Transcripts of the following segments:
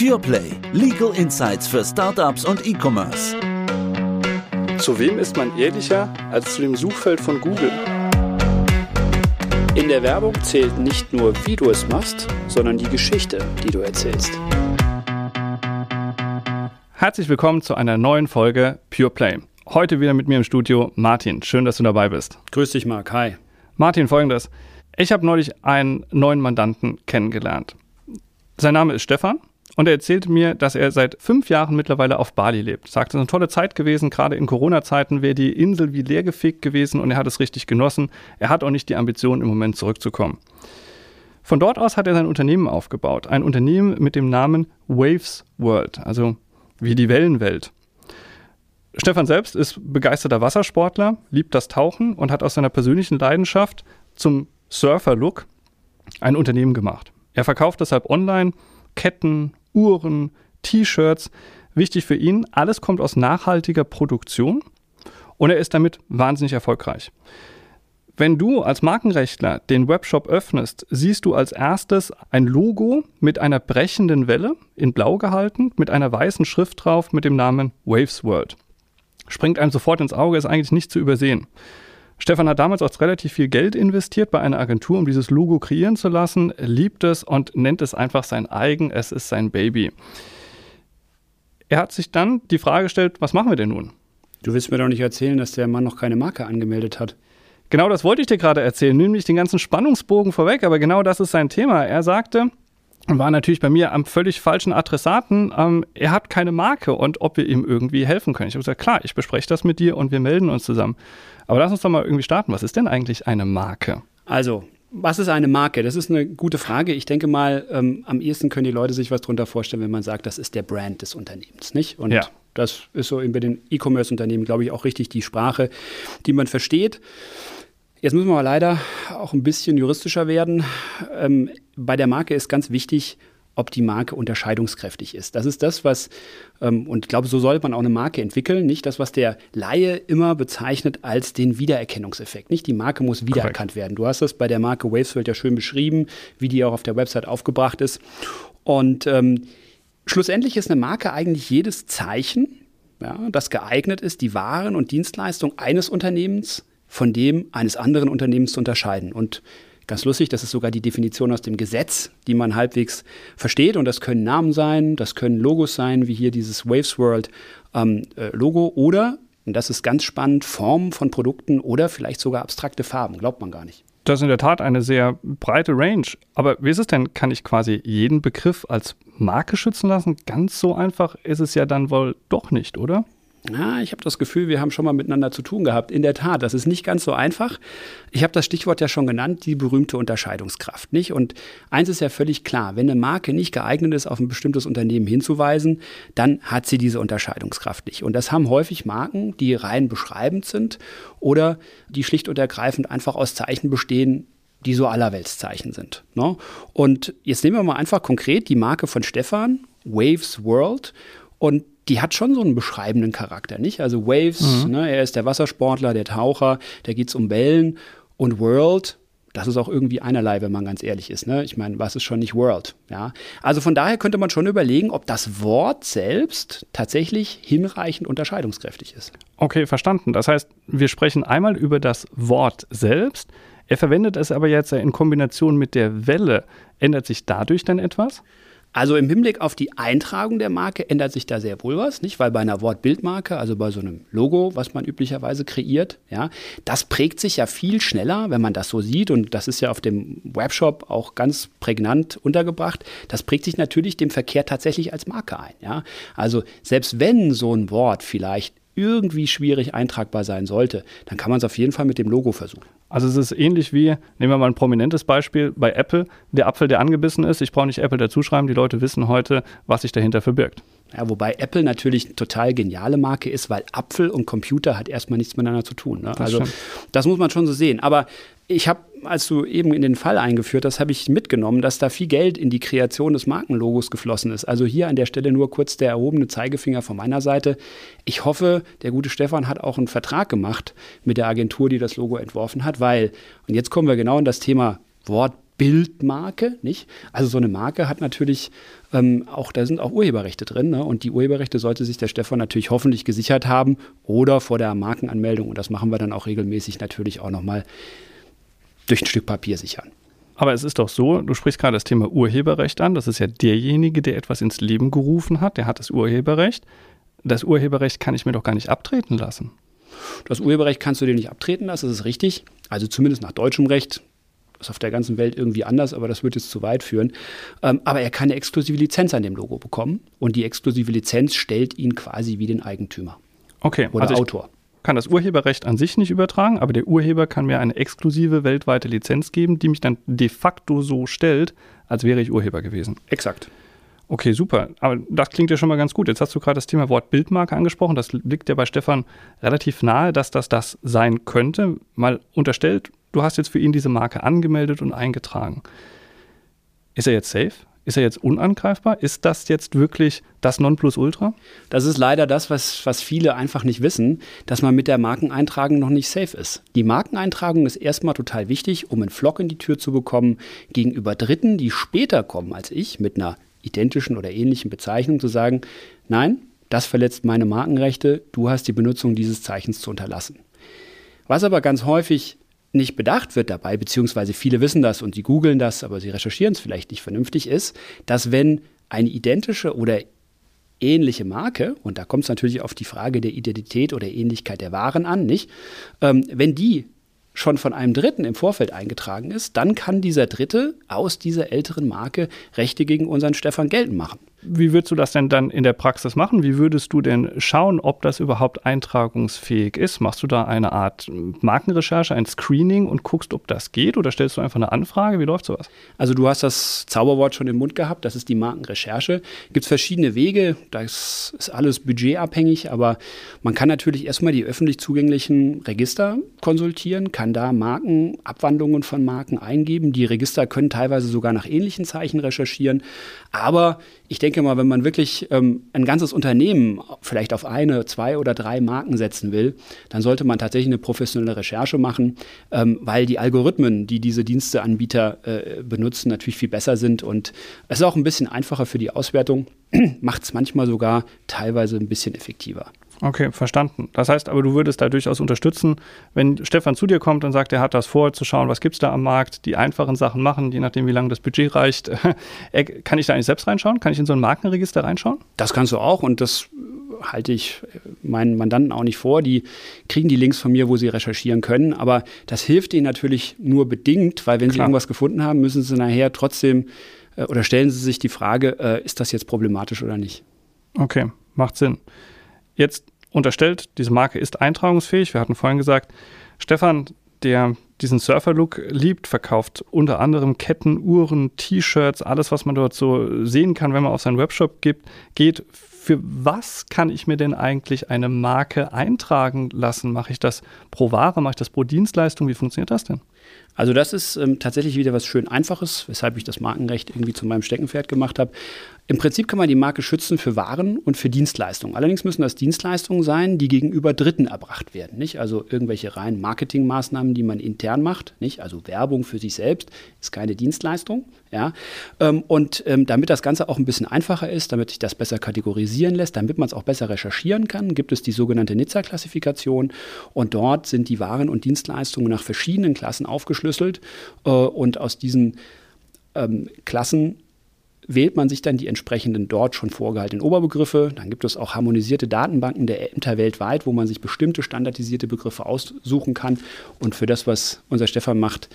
PurePlay. Legal Insights für Startups und E-Commerce. Zu wem ist man ehrlicher als zu dem Suchfeld von Google? In der Werbung zählt nicht nur, wie du es machst, sondern die Geschichte, die du erzählst. Herzlich willkommen zu einer neuen Folge PurePlay. Heute wieder mit mir im Studio Martin. Schön, dass du dabei bist. Grüß dich, Marc. Hi. Martin, folgendes. Ich habe neulich einen neuen Mandanten kennengelernt. Sein Name ist Stefan und er erzählt mir, dass er seit fünf Jahren mittlerweile auf Bali lebt. Sagt, es ist eine tolle Zeit gewesen, gerade in Corona-Zeiten wäre die Insel wie leergefegt gewesen und er hat es richtig genossen. Er hat auch nicht die Ambition, im Moment zurückzukommen. Von dort aus hat er sein Unternehmen aufgebaut. Ein Unternehmen mit dem Namen Waves World, also wie die Wellenwelt. Stefan selbst ist begeisterter Wassersportler, liebt das Tauchen und hat aus seiner persönlichen Leidenschaft zum Surfer-Look ein Unternehmen gemacht. Er verkauft deshalb online Ketten, Uhren, T-Shirts. Wichtig für ihn, alles kommt aus nachhaltiger Produktion und er ist damit wahnsinnig erfolgreich. Wenn du als Markenrechtler den Webshop öffnest, siehst du als erstes ein Logo mit einer brechenden Welle in blau gehalten, mit einer weißen Schrift drauf mit dem Namen Waves World. Springt einem sofort ins Auge, ist eigentlich nicht zu übersehen. Stefan hat damals auch relativ viel Geld investiert bei einer Agentur, um dieses Logo kreieren zu lassen, liebt es und nennt es einfach sein eigen, es ist sein Baby. Er hat sich dann die Frage gestellt, was machen wir denn nun? Du willst mir doch nicht erzählen, dass der Mann noch keine Marke angemeldet hat. Genau das wollte ich dir gerade erzählen, nämlich den ganzen Spannungsbogen vorweg, aber genau das ist sein Thema. Er sagte, war natürlich bei mir am völlig falschen Adressaten. Ähm, er hat keine Marke und ob wir ihm irgendwie helfen können. Ich habe gesagt, klar, ich bespreche das mit dir und wir melden uns zusammen. Aber lass uns doch mal irgendwie starten. Was ist denn eigentlich eine Marke? Also, was ist eine Marke? Das ist eine gute Frage. Ich denke mal, ähm, am ehesten können die Leute sich was darunter vorstellen, wenn man sagt, das ist der Brand des Unternehmens, nicht? Und ja. das ist so bei den E-Commerce-Unternehmen, glaube ich, auch richtig die Sprache, die man versteht. Jetzt müssen wir aber leider auch ein bisschen juristischer werden. Ähm, bei der Marke ist ganz wichtig, ob die Marke unterscheidungskräftig ist. Das ist das, was, ähm, und ich glaube, so sollte man auch eine Marke entwickeln, nicht das, was der Laie immer bezeichnet als den Wiedererkennungseffekt. Nicht die Marke muss wiedererkannt Correct. werden. Du hast das bei der Marke Wavesworld ja schön beschrieben, wie die auch auf der Website aufgebracht ist. Und ähm, schlussendlich ist eine Marke eigentlich jedes Zeichen, ja, das geeignet ist, die Waren und Dienstleistungen eines Unternehmens von dem eines anderen Unternehmens zu unterscheiden. Und Ganz lustig, das ist sogar die Definition aus dem Gesetz, die man halbwegs versteht. Und das können Namen sein, das können Logos sein, wie hier dieses Waves World ähm, äh, Logo oder, und das ist ganz spannend, Formen von Produkten oder vielleicht sogar abstrakte Farben. Glaubt man gar nicht. Das ist in der Tat eine sehr breite Range. Aber wie ist es denn? Kann ich quasi jeden Begriff als Marke schützen lassen? Ganz so einfach ist es ja dann wohl doch nicht, oder? Ja, ich habe das Gefühl, wir haben schon mal miteinander zu tun gehabt. In der Tat, das ist nicht ganz so einfach. Ich habe das Stichwort ja schon genannt, die berühmte Unterscheidungskraft, nicht? Und eins ist ja völlig klar, wenn eine Marke nicht geeignet ist, auf ein bestimmtes Unternehmen hinzuweisen, dann hat sie diese Unterscheidungskraft nicht. Und das haben häufig Marken, die rein beschreibend sind oder die schlicht und ergreifend einfach aus Zeichen bestehen, die so allerweltszeichen sind. Ne? Und jetzt nehmen wir mal einfach konkret die Marke von Stefan, Waves World. Und die hat schon so einen beschreibenden Charakter, nicht? Also Waves, mhm. ne, er ist der Wassersportler, der Taucher, da geht es um Wellen und World, das ist auch irgendwie einerlei, wenn man ganz ehrlich ist. Ne? Ich meine, was ist schon nicht World? Ja? Also von daher könnte man schon überlegen, ob das Wort selbst tatsächlich hinreichend unterscheidungskräftig ist. Okay, verstanden. Das heißt, wir sprechen einmal über das Wort selbst. Er verwendet es aber jetzt in Kombination mit der Welle. Ändert sich dadurch dann etwas? Also im Hinblick auf die Eintragung der Marke ändert sich da sehr wohl was, nicht? Weil bei einer Wortbildmarke, also bei so einem Logo, was man üblicherweise kreiert, ja, das prägt sich ja viel schneller, wenn man das so sieht. Und das ist ja auf dem Webshop auch ganz prägnant untergebracht. Das prägt sich natürlich dem Verkehr tatsächlich als Marke ein, ja. Also selbst wenn so ein Wort vielleicht irgendwie schwierig eintragbar sein sollte, dann kann man es auf jeden Fall mit dem Logo versuchen. Also es ist ähnlich wie, nehmen wir mal ein prominentes Beispiel, bei Apple, der Apfel, der angebissen ist. Ich brauche nicht Apple dazuschreiben, die Leute wissen heute, was sich dahinter verbirgt. Ja, wobei Apple natürlich eine total geniale Marke ist, weil Apfel und Computer hat erstmal nichts miteinander zu tun. Ne? Das also stimmt. das muss man schon so sehen. Aber ich habe, als du eben in den Fall eingeführt hast, habe ich mitgenommen, dass da viel Geld in die Kreation des Markenlogos geflossen ist. Also hier an der Stelle nur kurz der erhobene Zeigefinger von meiner Seite. Ich hoffe, der gute Stefan hat auch einen Vertrag gemacht mit der Agentur, die das Logo entworfen hat, weil, und jetzt kommen wir genau in das Thema Wort Bildmarke, nicht? Also so eine Marke hat natürlich ähm, auch, da sind auch Urheberrechte drin, ne? Und die Urheberrechte sollte sich der Stefan natürlich hoffentlich gesichert haben oder vor der Markenanmeldung. Und das machen wir dann auch regelmäßig natürlich auch nochmal durch ein Stück Papier sichern. Aber es ist doch so, du sprichst gerade das Thema Urheberrecht an. Das ist ja derjenige, der etwas ins Leben gerufen hat, der hat das Urheberrecht. Das Urheberrecht kann ich mir doch gar nicht abtreten lassen. Das Urheberrecht kannst du dir nicht abtreten lassen, das ist richtig. Also zumindest nach deutschem Recht. Das ist auf der ganzen Welt irgendwie anders, aber das wird jetzt zu weit führen. Ähm, aber er kann eine exklusive Lizenz an dem Logo bekommen und die exklusive Lizenz stellt ihn quasi wie den Eigentümer. Okay, oder also Autor kann das Urheberrecht an sich nicht übertragen, aber der Urheber kann mir eine exklusive weltweite Lizenz geben, die mich dann de facto so stellt, als wäre ich Urheber gewesen. Exakt. Okay, super. Aber das klingt ja schon mal ganz gut. Jetzt hast du gerade das Thema Wort Bildmarke angesprochen. Das liegt ja bei Stefan relativ nahe, dass das das sein könnte. Mal unterstellt, du hast jetzt für ihn diese Marke angemeldet und eingetragen. Ist er jetzt safe? Ist er jetzt unangreifbar? Ist das jetzt wirklich das Nonplusultra? Das ist leider das, was, was viele einfach nicht wissen, dass man mit der Markeneintragung noch nicht safe ist. Die Markeneintragung ist erstmal total wichtig, um einen Flock in die Tür zu bekommen, gegenüber Dritten, die später kommen als ich, mit einer identischen oder ähnlichen Bezeichnung, zu sagen, nein, das verletzt meine Markenrechte, du hast die Benutzung dieses Zeichens zu unterlassen. Was aber ganz häufig nicht bedacht wird dabei, beziehungsweise viele wissen das und sie googeln das, aber sie recherchieren es vielleicht nicht vernünftig, ist, dass wenn eine identische oder ähnliche Marke, und da kommt es natürlich auf die Frage der Identität oder Ähnlichkeit der Waren an, nicht? Ähm, wenn die schon von einem Dritten im Vorfeld eingetragen ist, dann kann dieser Dritte aus dieser älteren Marke Rechte gegen unseren Stefan geltend machen. Wie würdest du das denn dann in der Praxis machen? Wie würdest du denn schauen, ob das überhaupt eintragungsfähig ist? Machst du da eine Art Markenrecherche, ein Screening und guckst, ob das geht oder stellst du einfach eine Anfrage? Wie läuft sowas? Also du hast das Zauberwort schon im Mund gehabt, das ist die Markenrecherche. Gibt es verschiedene Wege, das ist alles budgetabhängig, aber man kann natürlich erstmal die öffentlich zugänglichen Register konsultieren, kann da Markenabwandlungen von Marken eingeben. Die Register können teilweise sogar nach ähnlichen Zeichen recherchieren, aber ich denke mal, wenn man wirklich ähm, ein ganzes Unternehmen vielleicht auf eine, zwei oder drei Marken setzen will, dann sollte man tatsächlich eine professionelle Recherche machen, ähm, weil die Algorithmen, die diese Diensteanbieter äh, benutzen, natürlich viel besser sind und es ist auch ein bisschen einfacher für die Auswertung, macht es manchmal sogar teilweise ein bisschen effektiver. Okay, verstanden. Das heißt aber, du würdest da durchaus unterstützen, wenn Stefan zu dir kommt und sagt, er hat das vor, zu schauen, was gibt es da am Markt, die einfachen Sachen machen, je nachdem, wie lange das Budget reicht. Kann ich da eigentlich selbst reinschauen? Kann ich in so ein Markenregister reinschauen? Das kannst du auch und das halte ich meinen Mandanten auch nicht vor. Die kriegen die Links von mir, wo sie recherchieren können. Aber das hilft ihnen natürlich nur bedingt, weil wenn Klar. sie irgendwas gefunden haben, müssen sie nachher trotzdem äh, oder stellen sie sich die Frage, äh, ist das jetzt problematisch oder nicht? Okay, macht Sinn. Jetzt unterstellt, diese Marke ist eintragungsfähig. Wir hatten vorhin gesagt, Stefan, der diesen Surfer-Look liebt, verkauft unter anderem Ketten, Uhren, T-Shirts, alles, was man dort so sehen kann, wenn man auf seinen Webshop gibt, geht. Für was kann ich mir denn eigentlich eine Marke eintragen lassen? Mache ich das pro Ware? Mache ich das pro Dienstleistung? Wie funktioniert das denn? Also das ist ähm, tatsächlich wieder was schön Einfaches, weshalb ich das Markenrecht irgendwie zu meinem Steckenpferd gemacht habe. Im Prinzip kann man die Marke schützen für Waren und für Dienstleistungen. Allerdings müssen das Dienstleistungen sein, die gegenüber Dritten erbracht werden. Nicht? Also irgendwelche reinen Marketingmaßnahmen, die man intern macht. Nicht? Also Werbung für sich selbst ist keine Dienstleistung. Ja? Ähm, und ähm, damit das Ganze auch ein bisschen einfacher ist, damit sich das besser kategorisieren lässt, damit man es auch besser recherchieren kann, gibt es die sogenannte Nizza-Klassifikation. Und dort sind die Waren und Dienstleistungen nach verschiedenen Klassen aufgeschlüsselt. Äh, und aus diesen ähm, Klassen wählt man sich dann die entsprechenden dort schon vorgehaltenen Oberbegriffe. Dann gibt es auch harmonisierte Datenbanken der Ämter weltweit, wo man sich bestimmte standardisierte Begriffe aussuchen kann. Und für das, was unser Stefan macht,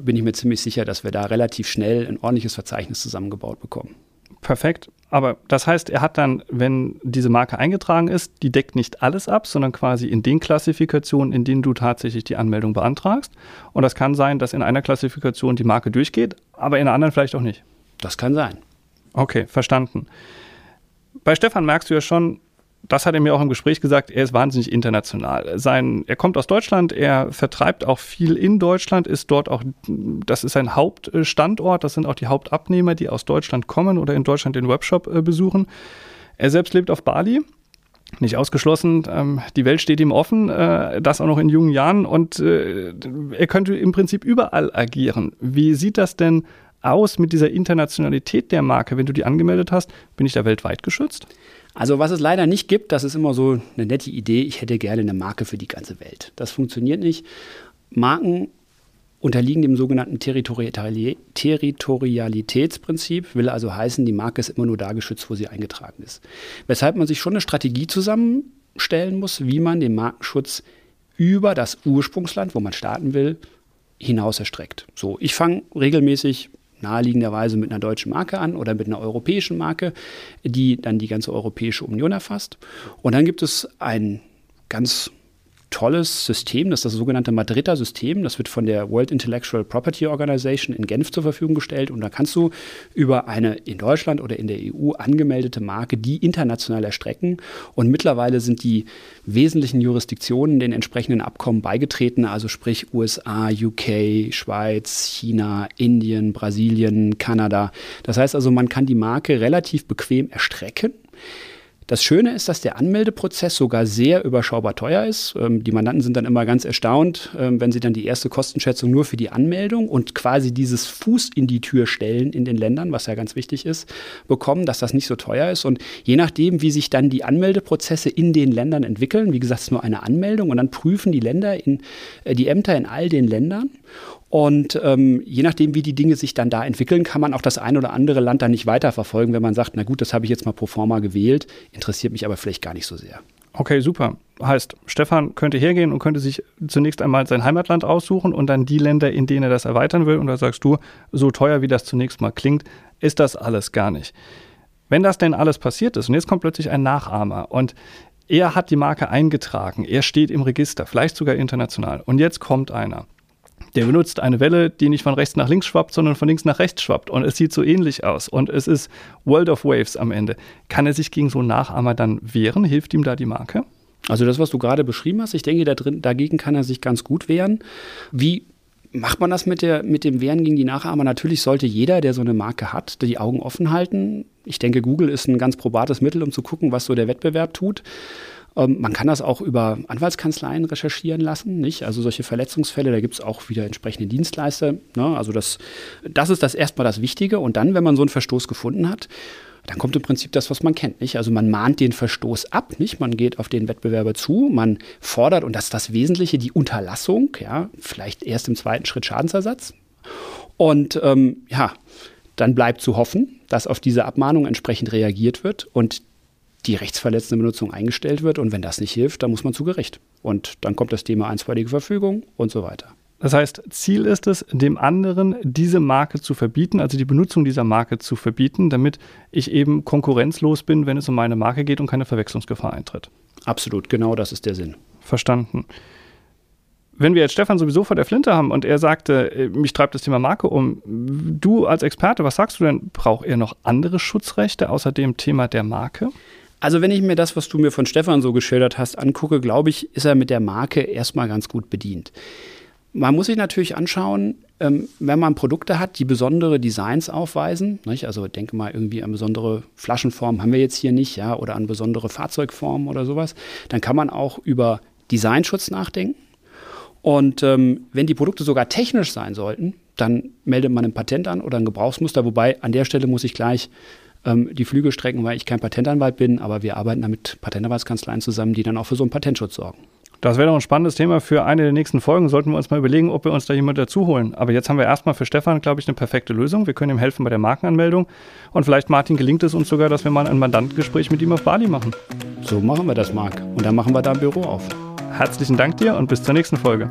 bin ich mir ziemlich sicher, dass wir da relativ schnell ein ordentliches Verzeichnis zusammengebaut bekommen. Perfekt. Aber das heißt, er hat dann, wenn diese Marke eingetragen ist, die deckt nicht alles ab, sondern quasi in den Klassifikationen, in denen du tatsächlich die Anmeldung beantragst. Und das kann sein, dass in einer Klassifikation die Marke durchgeht, aber in einer anderen vielleicht auch nicht. Das kann sein. Okay, verstanden. Bei Stefan merkst du ja schon, das hat er mir auch im Gespräch gesagt, er ist wahnsinnig international. Sein, er kommt aus Deutschland, er vertreibt auch viel in Deutschland, ist dort auch, das ist sein Hauptstandort, das sind auch die Hauptabnehmer, die aus Deutschland kommen oder in Deutschland den Webshop äh, besuchen. Er selbst lebt auf Bali nicht ausgeschlossen. Ähm, die Welt steht ihm offen, äh, das auch noch in jungen Jahren und äh, er könnte im Prinzip überall agieren. Wie sieht das denn aus mit dieser Internationalität der Marke? Wenn du die angemeldet hast, bin ich da weltweit geschützt? Also was es leider nicht gibt, das ist immer so eine nette Idee, ich hätte gerne eine Marke für die ganze Welt. Das funktioniert nicht. Marken unterliegen dem sogenannten Territorialitätsprinzip, will also heißen, die Marke ist immer nur da geschützt, wo sie eingetragen ist. Weshalb man sich schon eine Strategie zusammenstellen muss, wie man den Markenschutz über das Ursprungsland, wo man starten will, hinaus erstreckt. So, ich fange regelmäßig naheliegenderweise mit einer deutschen Marke an oder mit einer europäischen Marke, die dann die ganze Europäische Union erfasst. Und dann gibt es ein ganz tolles System, das ist das sogenannte Madrider System. Das wird von der World Intellectual Property Organization in Genf zur Verfügung gestellt. Und da kannst du über eine in Deutschland oder in der EU angemeldete Marke die international erstrecken. Und mittlerweile sind die wesentlichen Jurisdiktionen den entsprechenden Abkommen beigetreten, also sprich USA, UK, Schweiz, China, Indien, Brasilien, Kanada. Das heißt also, man kann die Marke relativ bequem erstrecken. Das Schöne ist, dass der Anmeldeprozess sogar sehr überschaubar teuer ist. Ähm, die Mandanten sind dann immer ganz erstaunt, ähm, wenn sie dann die erste Kostenschätzung nur für die Anmeldung und quasi dieses Fuß in die Tür stellen in den Ländern, was ja ganz wichtig ist, bekommen, dass das nicht so teuer ist. Und je nachdem, wie sich dann die Anmeldeprozesse in den Ländern entwickeln, wie gesagt, es ist nur eine Anmeldung und dann prüfen die Länder in, äh, die Ämter in all den Ländern und ähm, je nachdem, wie die Dinge sich dann da entwickeln, kann man auch das ein oder andere Land dann nicht weiterverfolgen, wenn man sagt, na gut, das habe ich jetzt mal pro forma gewählt, interessiert mich aber vielleicht gar nicht so sehr. Okay, super. Heißt, Stefan könnte hergehen und könnte sich zunächst einmal sein Heimatland aussuchen und dann die Länder, in denen er das erweitern will. Und da sagst du, so teuer wie das zunächst mal klingt, ist das alles gar nicht. Wenn das denn alles passiert ist und jetzt kommt plötzlich ein Nachahmer und er hat die Marke eingetragen, er steht im Register, vielleicht sogar international und jetzt kommt einer der benutzt eine Welle, die nicht von rechts nach links schwappt, sondern von links nach rechts schwappt. Und es sieht so ähnlich aus. Und es ist World of Waves am Ende. Kann er sich gegen so einen Nachahmer dann wehren? Hilft ihm da die Marke? Also das, was du gerade beschrieben hast, ich denke, da drin, dagegen kann er sich ganz gut wehren. Wie macht man das mit, der, mit dem Wehren gegen die Nachahmer? Natürlich sollte jeder, der so eine Marke hat, die Augen offen halten. Ich denke, Google ist ein ganz probates Mittel, um zu gucken, was so der Wettbewerb tut. Ähm, man kann das auch über Anwaltskanzleien recherchieren lassen, nicht? Also solche Verletzungsfälle, da gibt es auch wieder entsprechende Dienstleister. Ne? Also das, das ist das erstmal das Wichtige. Und dann, wenn man so einen Verstoß gefunden hat, dann kommt im Prinzip das, was man kennt, nicht? Also man mahnt den Verstoß ab, nicht? Man geht auf den Wettbewerber zu, man fordert, und das ist das Wesentliche, die Unterlassung, ja, vielleicht erst im zweiten Schritt Schadensersatz. Und ähm, ja, dann bleibt zu hoffen, dass auf diese Abmahnung entsprechend reagiert wird und die rechtsverletzende Benutzung eingestellt wird. Und wenn das nicht hilft, dann muss man zu Gericht. Und dann kommt das Thema einstweilige Verfügung und so weiter. Das heißt, Ziel ist es, dem anderen diese Marke zu verbieten, also die Benutzung dieser Marke zu verbieten, damit ich eben konkurrenzlos bin, wenn es um meine Marke geht und keine Verwechslungsgefahr eintritt. Absolut, genau das ist der Sinn. Verstanden. Wenn wir jetzt Stefan sowieso vor der Flinte haben und er sagte, äh, mich treibt das Thema Marke um, du als Experte, was sagst du denn? Braucht er noch andere Schutzrechte außer dem Thema der Marke? Also wenn ich mir das, was du mir von Stefan so geschildert hast, angucke, glaube ich, ist er mit der Marke erstmal ganz gut bedient. Man muss sich natürlich anschauen, ähm, wenn man Produkte hat, die besondere Designs aufweisen, also denke mal irgendwie an besondere Flaschenformen haben wir jetzt hier nicht, ja, oder an besondere Fahrzeugformen oder sowas, dann kann man auch über Designschutz nachdenken. Und ähm, wenn die Produkte sogar technisch sein sollten, dann meldet man ein Patent an oder ein Gebrauchsmuster, wobei an der Stelle muss ich gleich ähm, die Flüge strecken, weil ich kein Patentanwalt bin, aber wir arbeiten da mit Patentanwaltskanzleien zusammen, die dann auch für so einen Patentschutz sorgen. Das wäre doch ein spannendes Thema für eine der nächsten Folgen. Sollten wir uns mal überlegen, ob wir uns da jemand dazu holen. Aber jetzt haben wir erstmal für Stefan, glaube ich, eine perfekte Lösung. Wir können ihm helfen bei der Markenanmeldung. Und vielleicht, Martin, gelingt es uns sogar, dass wir mal ein Mandantengespräch mit ihm auf Bali machen. So machen wir das, Marc. Und dann machen wir da ein Büro auf. Herzlichen Dank dir und bis zur nächsten Folge.